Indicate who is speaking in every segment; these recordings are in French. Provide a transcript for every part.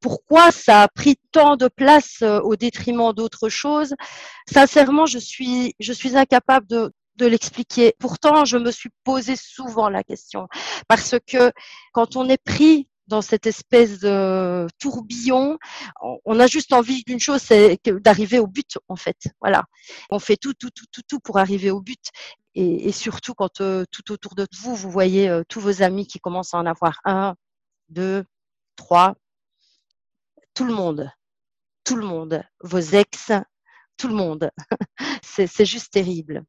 Speaker 1: pourquoi ça a pris tant de place au détriment d'autres choses Sincèrement, je suis, incapable de, de l'expliquer. Pourtant, je me suis posé souvent la question parce que quand on est pris dans cette espèce de tourbillon. On a juste envie d'une chose, c'est d'arriver au but, en fait. Voilà. On fait tout, tout, tout, tout, tout pour arriver au but. Et, surtout quand euh, tout autour de vous, vous voyez euh, tous vos amis qui commencent à en avoir un, deux, trois, tout le monde, tout le monde, vos ex, tout le monde. c'est juste terrible.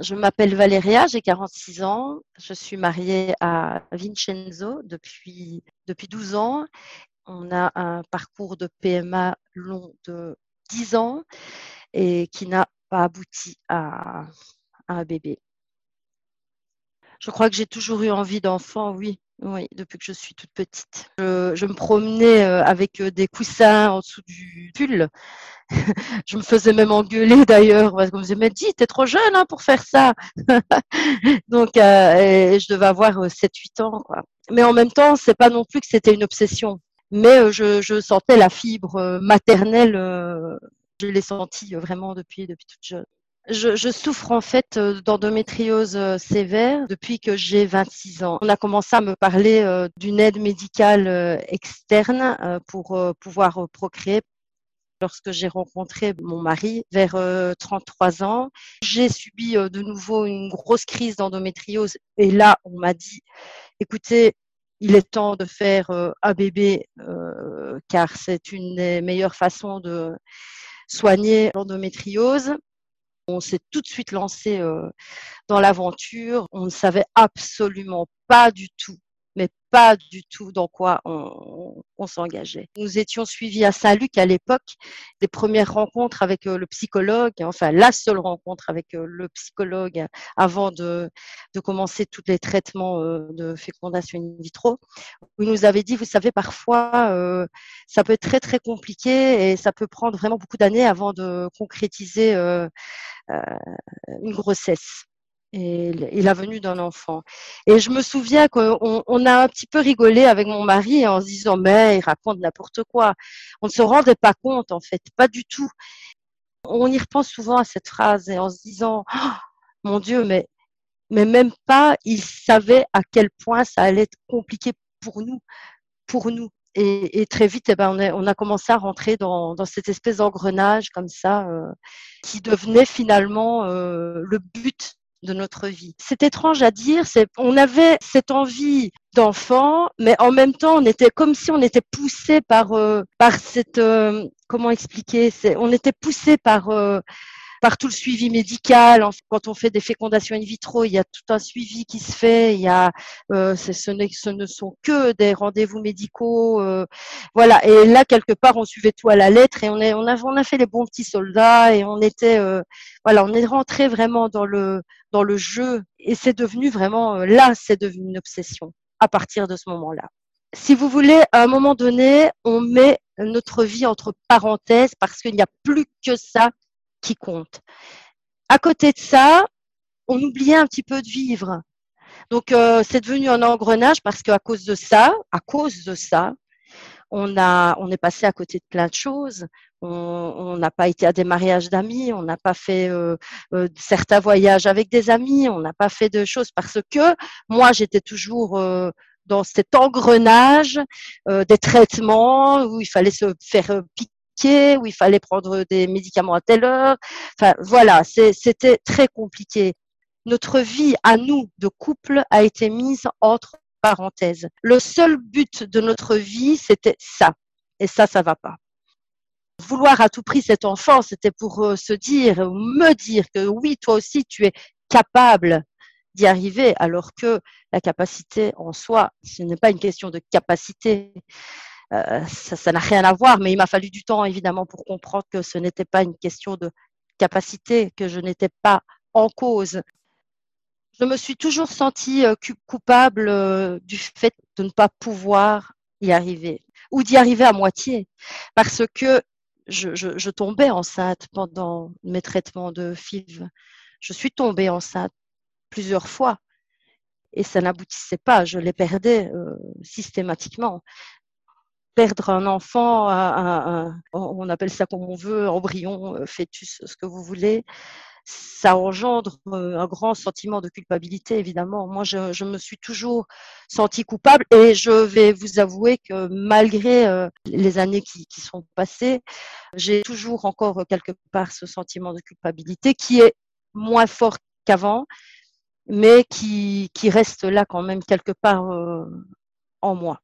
Speaker 1: Je m'appelle Valéria, j'ai 46 ans. Je suis mariée à Vincenzo depuis, depuis 12 ans. On a un parcours de PMA long de 10 ans et qui n'a pas abouti à, un bébé. Je crois que j'ai toujours eu envie d'enfant, oui. Oui, depuis que je suis toute petite. Je, me promenais euh, avec euh, des coussins en dessous du pull. je me faisais même engueuler d'ailleurs parce qu'on me disait mais dis t'es trop jeune hein, pour faire ça. Donc euh, je devais avoir 7-8 ans quoi. Mais en même temps c'est pas non plus que c'était une obsession. Mais je, je, sentais la fibre maternelle. je l'ai sentie vraiment depuis depuis toute jeune. Je, souffre en fait euh, d'endométriose euh, sévère depuis que j'ai 26 ans. On a commencé à me parler euh, d'une aide médicale externe pour pouvoir procréer. Lorsque j'ai rencontré mon mari vers 33 ans, j'ai subi de nouveau une grosse crise d'endométriose et là, on m'a dit, écoutez, il est temps de faire un bébé car c'est une des meilleures façons de soigner l'endométriose. On s'est tout de suite lancé euh, dans l'aventure. On ne savait absolument pas du tout, pas du tout dans quoi on, s'engageait. Nous étions suivis à Saint-Luc à l'époque, des premières rencontres avec euh, le psychologue, enfin la seule rencontre avec euh, le psychologue avant de, commencer tous les traitements de fécondation in vitro, il nous avait dit, vous savez, parfois, ça peut être très très compliqué et ça peut prendre vraiment beaucoup d'années avant de concrétiser euh, une grossesse et, la venue d'un enfant. Et je me souviens qu'on on a un petit peu rigolé avec mon mari en se disant mais il raconte n'importe quoi. On ne se rendait pas compte en fait, pas du tout. On y repense souvent à cette phrase et en se disant oh, mon Dieu, mais mais même pas il savait à quel point ça allait être compliqué pour nous, pour nous. Et, très vite, eh ben, on, a, commencé à rentrer dans, dans cette espèce d'engrenage comme ça, euh, qui devenait finalement euh, le but de notre vie. C'est étrange à dire, on avait cette envie d'enfant, mais en même temps, on était comme si on était poussé par, euh, par cette, comment expliquer, on était poussé par par tout le suivi médical. Quand on fait des fécondations in vitro, il y a tout un suivi qui se fait. Il y a, euh, ce, ne sont que des rendez-vous médicaux, euh, voilà. Et là, quelque part, on suivait tout à la lettre et on, a, fait les bons petits soldats et on était, euh, voilà, on est rentré vraiment dans le, jeu et c'est devenu vraiment, là, c'est devenu une obsession à partir de ce moment-là. Si vous voulez, à un moment donné, on met notre vie entre parenthèses parce qu'il n'y a plus que ça compte. À côté de ça, on oubliait un petit peu de vivre. Donc, euh, c'est devenu un engrenage parce qu'à cause de ça, à cause de ça, on a, on est passé à côté de plein de choses. On n'a pas été à des mariages d'amis, on n'a pas fait euh, euh, certains voyages avec des amis, on n'a pas fait de choses parce que moi, j'étais toujours dans cet engrenage des traitements où il fallait se faire piquer où il fallait prendre des médicaments à telle heure. Enfin, voilà, c'était très compliqué. Notre vie à nous de couple a été mise entre parenthèses. Le seul but de notre vie, c'était ça. Et ça, ça va pas. Vouloir à tout prix cet enfant, c'était pour euh, se dire, me dire que oui, toi aussi, tu es capable d'y arriver, alors que la capacité en soi, ce n'est pas une question de capacité, ça n'a rien à voir, mais il m'a fallu du temps évidemment pour comprendre que ce n'était pas une question de capacité, que je n'étais pas en cause. Je me suis toujours sentie euh, coupable euh, du fait de ne pas pouvoir y arriver ou d'y arriver à moitié parce que je, je, tombais enceinte pendant mes traitements de FIV. Je suis tombée enceinte plusieurs fois et ça n'aboutissait pas, je les perdais systématiquement perdre un enfant, on appelle ça comme on veut, embryon, fœtus, ce que vous voulez, ça engendre un grand sentiment de culpabilité, évidemment. Moi, je, me suis toujours sentie coupable et je vais vous avouer que malgré les années qui, qui sont passées, j'ai toujours encore quelque part ce sentiment de culpabilité qui est moins fort qu'avant, mais qui, qui reste là quand même quelque part en moi.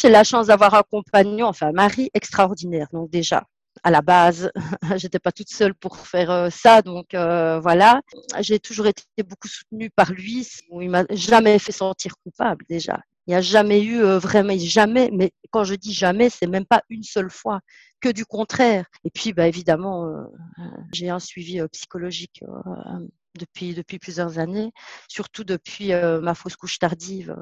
Speaker 1: J'ai la chance d'avoir un compagnon, enfin un mari extraordinaire, donc déjà, à la base, j'étais pas toute seule pour faire euh, ça, donc euh, voilà. J'ai toujours été beaucoup soutenue par lui. Il m'a jamais fait sentir coupable déjà. Il n'y a jamais eu euh, vraiment jamais, mais quand je dis jamais, c'est même pas une seule fois, que du contraire. Et puis, bah évidemment, j'ai un suivi psychologique depuis depuis plusieurs années, surtout depuis ma fausse couche tardive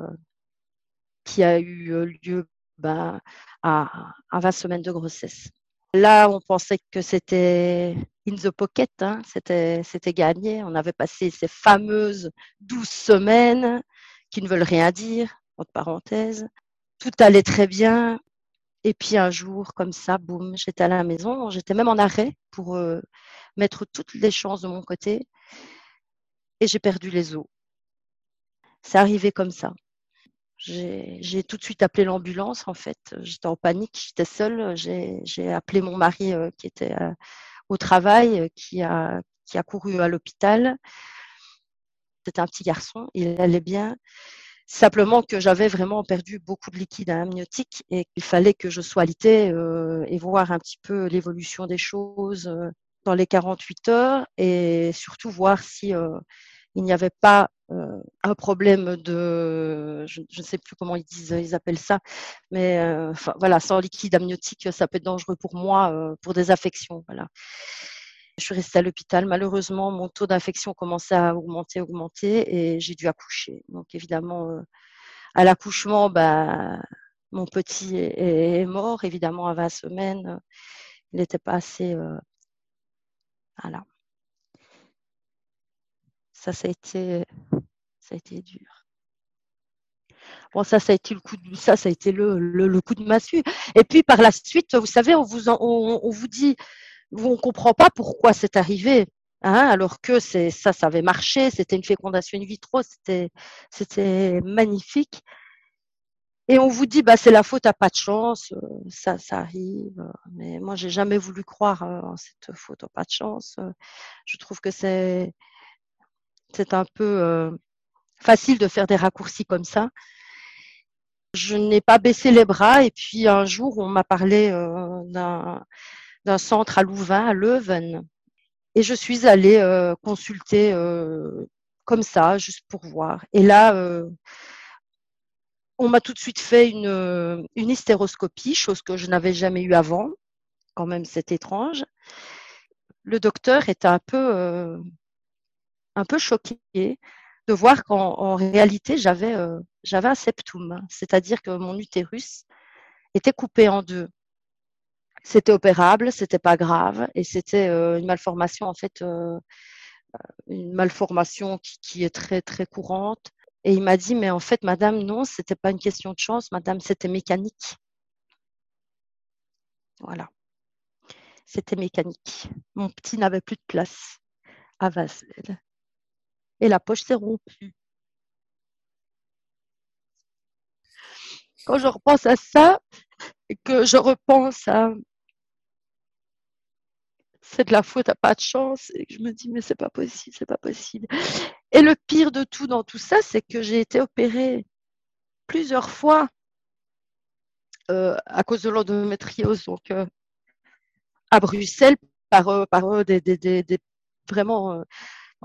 Speaker 1: qui a eu lieu bah, à, à 20 semaines de grossesse. Là, on pensait que c'était in the pocket, hein, c'était, c'était gagné. On avait passé ces fameuses 12 semaines qui ne veulent rien dire, entre parenthèses. Tout allait très bien. Et puis un jour, comme ça, boum, j'étais à la maison. J'étais même en arrêt pour euh, mettre toutes les chances de mon côté. Et j'ai perdu les os. C'est arrivé comme ça. J'ai tout de suite appelé l'ambulance, en fait. J'étais en panique, j'étais seule. J'ai appelé mon mari euh, qui était euh, au travail, euh, qui, a, couru à l'hôpital. C'était un petit garçon, il allait bien. Simplement que j'avais vraiment perdu beaucoup de liquide amniotique et qu'il fallait que je sois alitée et voir un petit peu l'évolution des choses dans les 48 heures et surtout voir si il n'y avait pas euh, un problème de, je ne sais plus comment ils disent, ils appellent ça, mais euh, voilà, sans liquide amniotique, ça peut être dangereux pour moi, euh, pour des affections. Voilà. Je suis restée à l'hôpital. Malheureusement, mon taux d'infection commençait à augmenter, augmenter, et j'ai dû accoucher. Donc évidemment, à l'accouchement, bah, mon petit est, est, mort, évidemment, à 20 semaines. Il n'était pas assez. voilà ça, ça a été, ça a été dur. Bon, ça, ça a été le coup de, ça, ça a été le, le, coup de massue. Et puis par la suite, vous savez, on vous, on, on vous dit, on ne comprend pas pourquoi c'est arrivé. Hein, alors que c'est ça, ça avait marché, c'était une fécondation in vitro, c'était, c'était magnifique. Et on vous dit, bah, c'est la faute à pas de chance, euh, ça, ça arrive. Mais moi, j'ai jamais voulu croire euh, en cette faute à pas de chance. Je trouve que c'est, c'est un peu euh, facile de faire des raccourcis comme ça. Je n'ai pas baissé les bras et puis un jour, on m'a parlé euh, d'un centre à Louvain, à Leuven. Et je suis allée euh, consulter comme ça, juste pour voir. Et là, on m'a tout de suite fait une, hystéroscopie, chose que je n'avais jamais eue avant. Quand même, c'est étrange. Le docteur était un peu un peu choquée de voir qu'en réalité, j'avais euh, j'avais un septum, c'est-à-dire que mon utérus était coupé en deux. C'était opérable, c'était pas grave, et c'était euh, une malformation en fait, euh, une malformation qui, est très très courante. Et il m'a dit, mais en fait, madame, non, c'était pas une question de chance, madame, c'était mécanique. Voilà. C'était mécanique. Mon petit n'avait plus de place à Vasel et la poche s'est rompue. Quand je repense à ça, que je repense à c'est de la faute, à pas de chance, et que je me dis mais c'est pas possible, c'est pas possible. Et le pire de tout dans tout ça, c'est que j'ai été opérée plusieurs fois euh, à cause de l'endométriose, donc euh, à Bruxelles par, euh, des, des, vraiment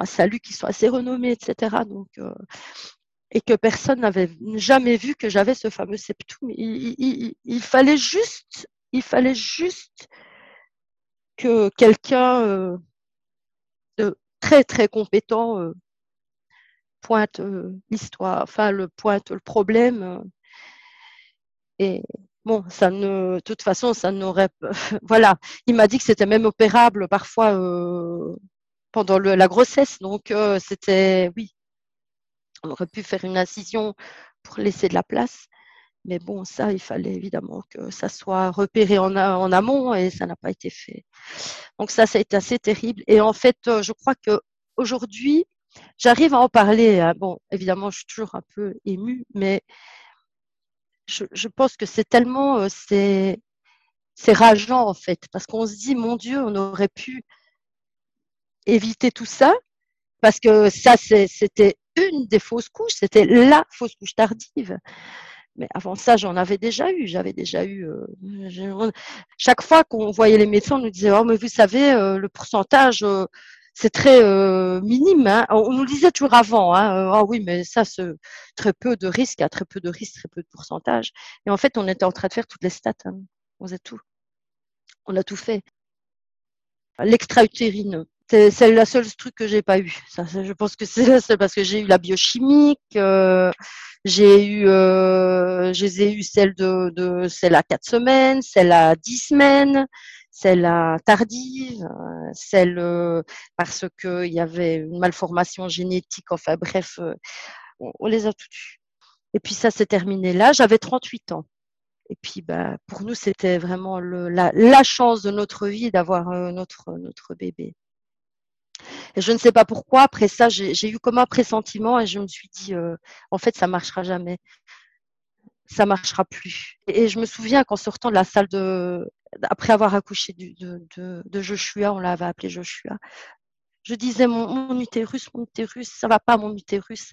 Speaker 1: salut qui soit assez renommé, etc. Donc, euh, et que personne n'avait jamais vu que j'avais ce fameux septum. Il, fallait juste, il fallait juste que quelqu'un euh, de très très compétent euh, pointe l'histoire, enfin le pointe le problème. et bon, ça ne, de toute façon, ça n'aurait, voilà. Il m'a dit que c'était même opérable parfois pendant la grossesse. Donc, euh, c'était, oui, on aurait pu faire une incision pour laisser de la place. Mais bon, ça, il fallait évidemment que ça soit repéré en, amont et ça n'a pas été fait. Donc ça, ça a été assez terrible. Et en fait, euh, je crois que aujourd'hui, j'arrive à en parler. Hein. Bon, évidemment, je suis toujours un peu émue, mais je, pense que c'est tellement, euh, c'est rageant en fait, parce qu'on se dit, mon Dieu, on aurait pu éviter tout ça, parce que ça, c'était une des fausses couches, c'était la fausse couche tardive. Mais avant ça, j'en avais déjà eu. J'avais déjà eu. Euh, chaque fois qu'on voyait les médecins, on nous disait Oh, mais vous savez, euh, le pourcentage, euh, c'est très minime. Hein. On nous disait toujours avant. Hein. oh oui, mais ça, c'est très peu de risques, très peu de risques, très peu de pourcentage. Et en fait, on était en train de faire toutes les stats. Hein. On faisait tout. On a tout fait. L'extra-utérine, c'est la seule truc que j'ai pas eu. Je pense que c'est la seule parce que j'ai eu la biochimique, euh, j'ai eu, euh, j'ai eu celle de, de celle à quatre semaines, celle à dix semaines, celle à tardive, celle euh, parce que il y avait une malformation génétique. Enfin bref, euh, on, les a toutes eues. Et puis ça s'est terminé là. J'avais 38 ans. Et puis, bah, pour nous, c'était vraiment le, la, chance de notre vie d'avoir euh, notre, notre bébé. Je ne sais pas pourquoi, après ça, j'ai eu comme un pressentiment et je me suis dit, euh, en fait, ça marchera jamais. Ça marchera plus. Et, je me souviens qu'en sortant de la salle de, après avoir accouché de, Joshua, on l'avait appelé Joshua, je disais mon, mon, utérus, mon utérus, ça va pas mon utérus.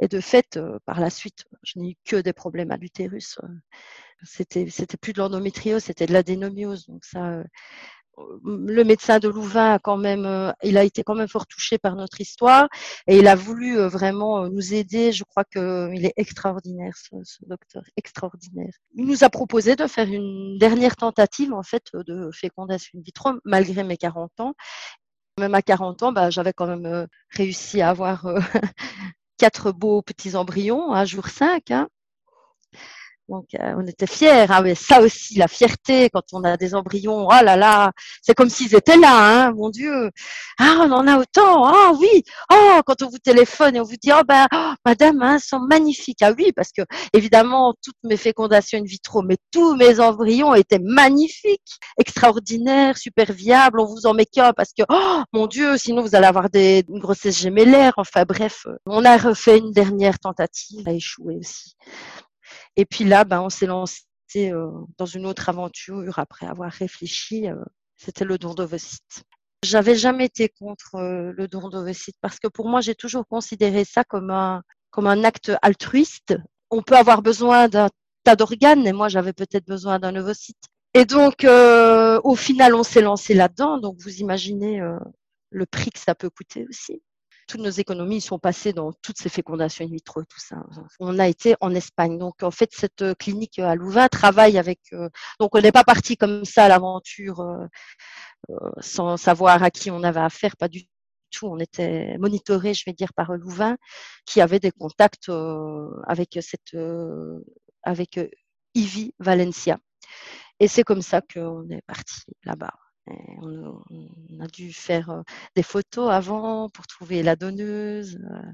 Speaker 1: Et de fait, euh, par la suite, je n'ai eu que des problèmes à l'utérus. C'était, c'était plus de l'endométriose, c'était de l'adénomiose. Donc ça, euh, le médecin de Louvain a quand même, euh, il a été quand même fort touché par notre histoire et il a voulu euh, vraiment nous aider. Je crois qu'il est extraordinaire, ce, docteur, extraordinaire. Il nous a proposé de faire une dernière tentative en fait de fécondation in vitro malgré mes 40 ans. Même à 40 ans, bah, j'avais quand même réussi à avoir quatre beaux petits embryons à jour 5. Hein. Donc, euh, on était fiers. Ah, mais ça aussi, la fierté quand on a des embryons. Oh là là, c'est comme s'ils étaient là, hein, mon Dieu. Ah, on en a autant. Ah oui. Oh, quand on vous téléphone et on vous dit, oh ben, oh, madame, hein, sont magnifiques. Ah oui, parce que évidemment, toutes mes fécondations in vitro, mais tous mes embryons étaient magnifiques, extraordinaires, super viables. On vous en met qu'un parce que, oh mon Dieu, sinon vous allez avoir des une grossesse gémellaire. Enfin bref, on a refait une dernière tentative, a échoué aussi. Et puis là, ben, on s'est lancé euh, dans une autre aventure après avoir réfléchi. Euh, c'était le don d'ovocytes. J'avais jamais été contre euh, le don d'ovocytes parce que pour moi, j'ai toujours considéré ça comme un, comme un acte altruiste. On peut avoir besoin d'un tas d'organes, et moi, j'avais peut-être besoin d'un ovocyte. Et donc, au final, on s'est lancé là-dedans. Donc, vous imaginez le prix que ça peut coûter aussi toutes nos économies sont passées dans toutes ces fécondations in vitro tout ça. On a été en Espagne. Donc, en fait, cette euh, clinique à Louvain travaille avec. Euh, donc, on n'est pas parti comme ça à l'aventure euh, sans savoir à qui on avait affaire, pas du tout. On était monitoré, je vais dire, par Louvain, qui avait des contacts avec cette, avec Ivy Valencia. Et c'est comme ça qu'on est parti là-bas. On, a dû faire euh, des photos avant pour trouver la donneuse. Euh.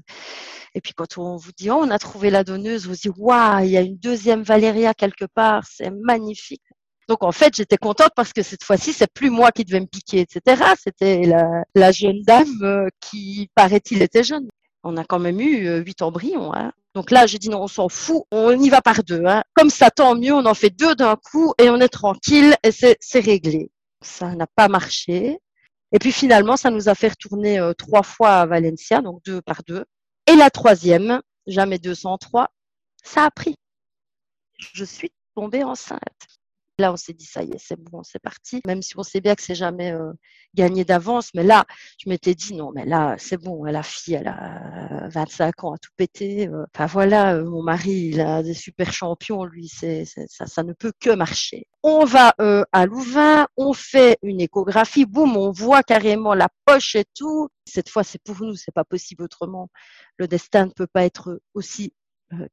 Speaker 1: Et puis quand on vous dit oh, on a trouvé la donneuse, vous dites waouh, il y a une deuxième Valéria quelque part, c'est magnifique. Donc en fait, j'étais contente parce que cette fois-ci, c'est plus moi qui devais me piquer, etc. C'était la, la, jeune dame euh, qui, paraît-il, était jeune. On a quand même eu huit embryons. Hein. Donc là, j'ai dit non, on s'en fout, on y va par deux. Hein. Comme ça, tant mieux, on en fait deux d'un coup et on est tranquille et c'est réglé. Ça n'a pas marché. Et puis finalement, ça nous a fait retourner euh, trois fois à Valencia, donc deux par deux. Et la troisième, jamais 203, ça a pris. Je suis tombée enceinte. Là, on s'est dit, ça y est, c'est bon, c'est parti. Même si on sait bien que c'est jamais euh, gagné d'avance. Mais là, je m'étais dit, non, mais là, c'est bon. La fille, elle a 25 ans à tout péter. Euh. Enfin, voilà, mon mari, il a des super champions. Lui, ça, ça ne peut que marcher. On va à Louvain, on fait une échographie. Boum, on voit carrément la poche et tout. Cette fois, c'est pour nous, c'est pas possible autrement. Le destin ne peut pas être aussi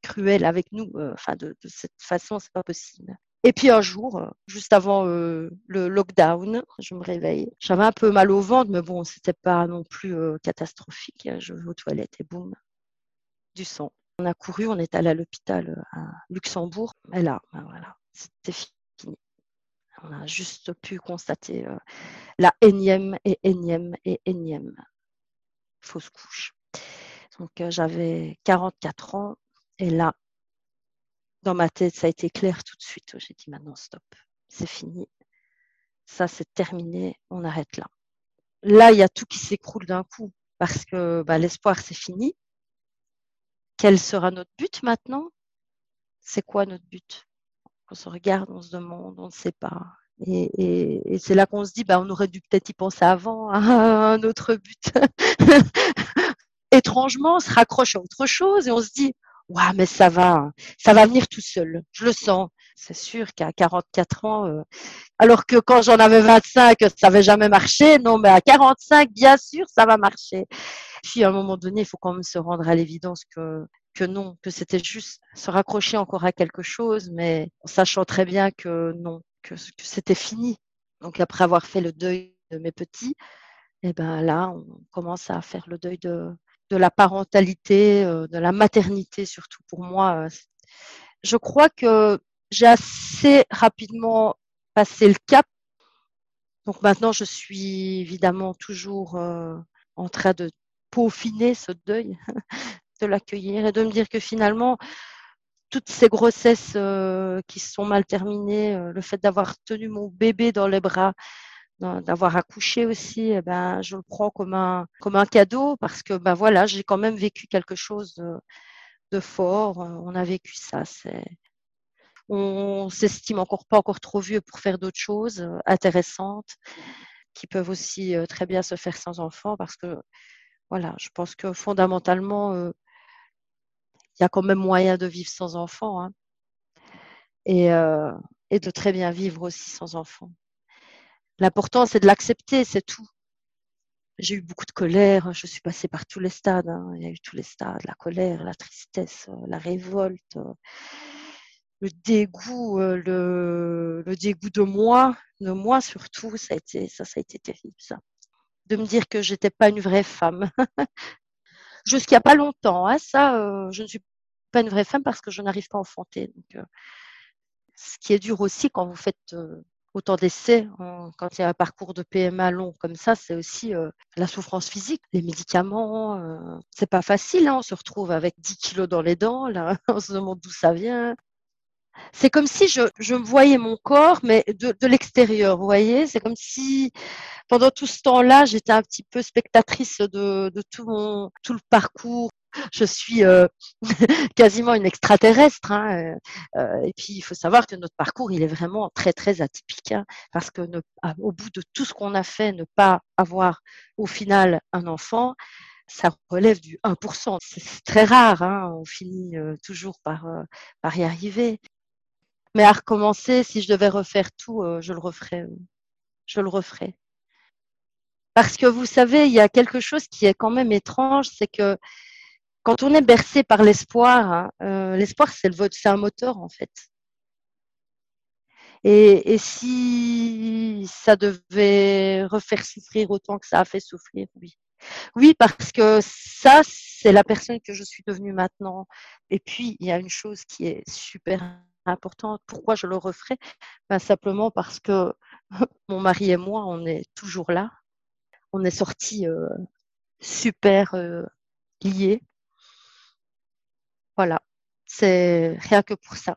Speaker 1: cruel avec nous. Enfin, de, cette façon, c'est pas possible. Et puis un jour, euh, juste avant euh, le lockdown, je me réveille. J'avais un peu mal au ventre, mais bon, c'était pas non plus euh, catastrophique. Je vais aux toilettes et boum, du sang. On a couru, on est allé à l'hôpital à Luxembourg. Et là, ben voilà, c'était On a juste pu constater la énième et énième et énième fausse couche. Donc j'avais 44 ans et là, dans ma tête, ça a été clair tout de suite. J'ai dit maintenant stop, c'est fini. Ça, c'est terminé, on arrête là. Là, il y a tout qui s'écroule d'un coup parce que bah, l'espoir, c'est fini. Quel sera notre but maintenant? C'est quoi notre but? On se regarde, on se demande, on ne sait pas. Et, c'est là qu'on se dit, bah, on aurait dû peut-être y penser avant à un autre but. Étrangement, on se raccroche à autre chose et on se dit, ouais, mais ça va, ça va venir tout seul. Je le sens. C'est sûr qu'à 44 ans, euh, alors que quand j'en avais 25, ça n'avait jamais marché. Non, mais à 45, bien sûr, ça va marcher. Puis à un moment donné, il faut quand même se rendre à l'évidence que que non, que c'était juste se raccrocher encore à quelque chose, mais en sachant très bien que non, que, c'était fini. Donc après avoir fait le deuil de mes petits, et eh ben là, on commence à faire le deuil de, de la parentalité, euh, de la maternité surtout pour moi. Euh, je crois que j'ai assez rapidement passé le cap. Donc maintenant, je suis évidemment toujours euh, en train de peaufiner ce deuil, de l'accueillir et de me dire que finalement, toutes ces grossesses qui sont mal terminées, le fait d'avoir tenu mon bébé dans les bras, d'avoir accouché aussi, eh ben, je le prends comme un, comme un cadeau parce que ben voilà, j'ai quand même vécu quelque chose de, fort. On a vécu ça. C'est, on s'estime encore pas encore trop vieux pour faire d'autres choses euh, intéressantes qui peuvent aussi euh, très bien se faire sans enfant parce que voilà, je pense que fondamentalement, euh, il y a quand même moyen de vivre sans enfant hein, et, et de très bien vivre aussi sans enfant. L'important, c'est de l'accepter, c'est tout. J'ai eu beaucoup de colère, je suis passée par tous les stades. Hein. Il y a eu tous les stades, la colère, la tristesse, euh, la révolte, euh, le dégoût, euh, le, le, dégoût de moi, de moi surtout. Ça a été, ça, ça a été terrible, ça. De me dire que j'étais pas une vraie femme. Jusqu'à pas longtemps, hein, ça, je ne suis pas une vraie femme parce que je n'arrive pas à enfanter. Donc, ce qui est dur aussi quand vous faites autant d'essais quand il y a un parcours de PMA long comme ça, c'est aussi euh, la souffrance physique, les médicaments. Euh, c'est pas facile, hein, on se retrouve avec 10 kilos dans les dents, là, on se demande d'où ça vient. C'est comme si je, je voyais mon corps, mais de, de l'extérieur, vous voyez? C'est comme si pendant tout ce temps-là, j'étais un petit peu spectatrice de, de tout, mon, tout le parcours je suis euh, quasiment une extraterrestre. Hein, euh, euh, et puis, il faut savoir que notre parcours, il est vraiment très, très atypique. Hein, parce que au bout de tout ce qu'on a fait, ne pas avoir au final un enfant, ça relève du 1%. C'est très rare. Hein, on finit toujours par, par y arriver. Mais à recommencer, si je devais refaire tout, je le referais. Je le referais. Parce que vous savez, il y a quelque chose qui est quand même étrange, c'est que quand on est bercé par l'espoir, hein, euh, l'espoir c'est c'est un moteur en fait. Et, si ça devait refaire souffrir autant que ça a fait souffrir, oui. Oui, parce que ça, c'est la personne que je suis devenue maintenant. Et puis, il y a une chose qui est super importante. Pourquoi je le referai? Ben, Simplement parce que mon mari et moi, on est toujours là. On est sortis euh, super euh, liés. Voilà, c'est rien que pour ça.